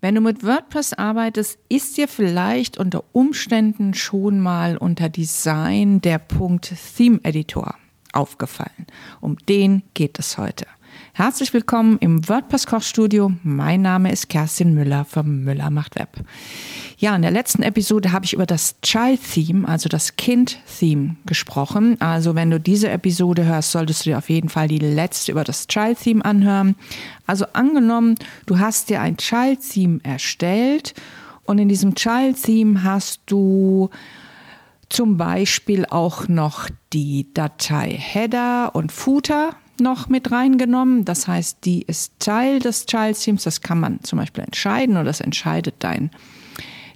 Wenn du mit WordPress arbeitest, ist dir vielleicht unter Umständen schon mal unter Design der Punkt Theme Editor aufgefallen. Um den geht es heute. Herzlich willkommen im WordPress Kochstudio. Mein Name ist Kerstin Müller vom Müller macht Web. Ja, in der letzten Episode habe ich über das Child Theme, also das Kind Theme gesprochen. Also wenn du diese Episode hörst, solltest du dir auf jeden Fall die letzte über das Child Theme anhören. Also angenommen, du hast dir ein Child Theme erstellt und in diesem Child Theme hast du zum Beispiel auch noch die Datei Header und Footer noch mit reingenommen. Das heißt, die ist Teil des Child Themes. Das kann man zum Beispiel entscheiden oder das entscheidet dein,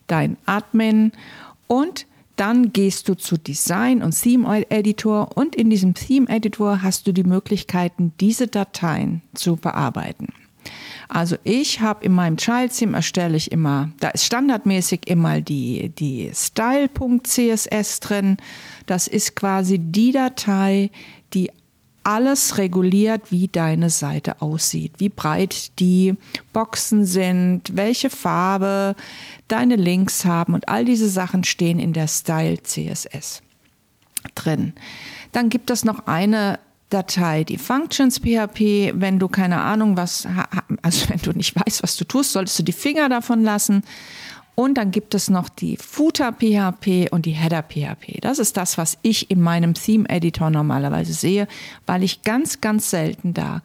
dein Admin. Und dann gehst du zu Design und Theme Editor und in diesem Theme Editor hast du die Möglichkeiten, diese Dateien zu bearbeiten. Also ich habe in meinem Child Theme erstelle ich immer, da ist standardmäßig immer die, die style.css drin. Das ist quasi die Datei, die alles reguliert, wie deine Seite aussieht, wie breit die Boxen sind, welche Farbe deine Links haben und all diese Sachen stehen in der Style CSS drin. Dann gibt es noch eine Datei, die Functions PHP. Wenn du keine Ahnung was, also wenn du nicht weißt, was du tust, solltest du die Finger davon lassen. Und dann gibt es noch die Footer PHP und die Header PHP. Das ist das, was ich in meinem Theme Editor normalerweise sehe, weil ich ganz, ganz selten da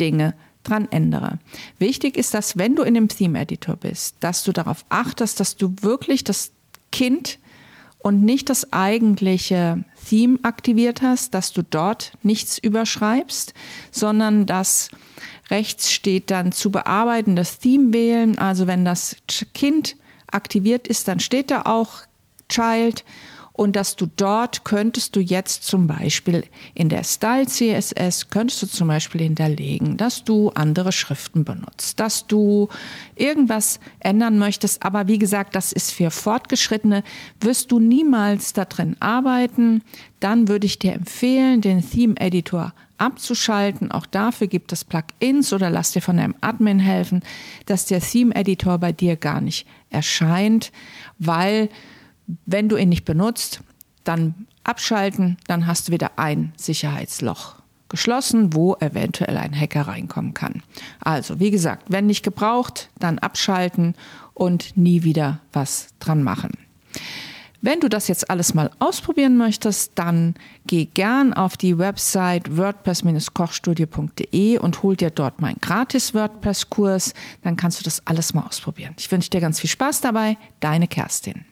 Dinge dran ändere. Wichtig ist, dass wenn du in dem Theme Editor bist, dass du darauf achtest, dass du wirklich das Kind und nicht das eigentliche Theme aktiviert hast, dass du dort nichts überschreibst, sondern dass rechts steht dann zu bearbeiten, das Theme wählen. Also wenn das Kind aktiviert ist, dann steht da auch Child und dass du dort könntest du jetzt zum Beispiel in der Style CSS könntest du zum Beispiel hinterlegen, dass du andere Schriften benutzt, dass du irgendwas ändern möchtest. Aber wie gesagt, das ist für Fortgeschrittene. Wirst du niemals da drin arbeiten, dann würde ich dir empfehlen, den Theme Editor abzuschalten. Auch dafür gibt es Plugins oder lass dir von deinem Admin helfen, dass der Theme Editor bei dir gar nicht erscheint, weil wenn du ihn nicht benutzt, dann abschalten, dann hast du wieder ein Sicherheitsloch geschlossen, wo eventuell ein Hacker reinkommen kann. Also, wie gesagt, wenn nicht gebraucht, dann abschalten und nie wieder was dran machen. Wenn du das jetzt alles mal ausprobieren möchtest, dann geh gern auf die Website wordpress-kochstudio.de und hol dir dort meinen gratis WordPress-Kurs. Dann kannst du das alles mal ausprobieren. Ich wünsche dir ganz viel Spaß dabei. Deine Kerstin.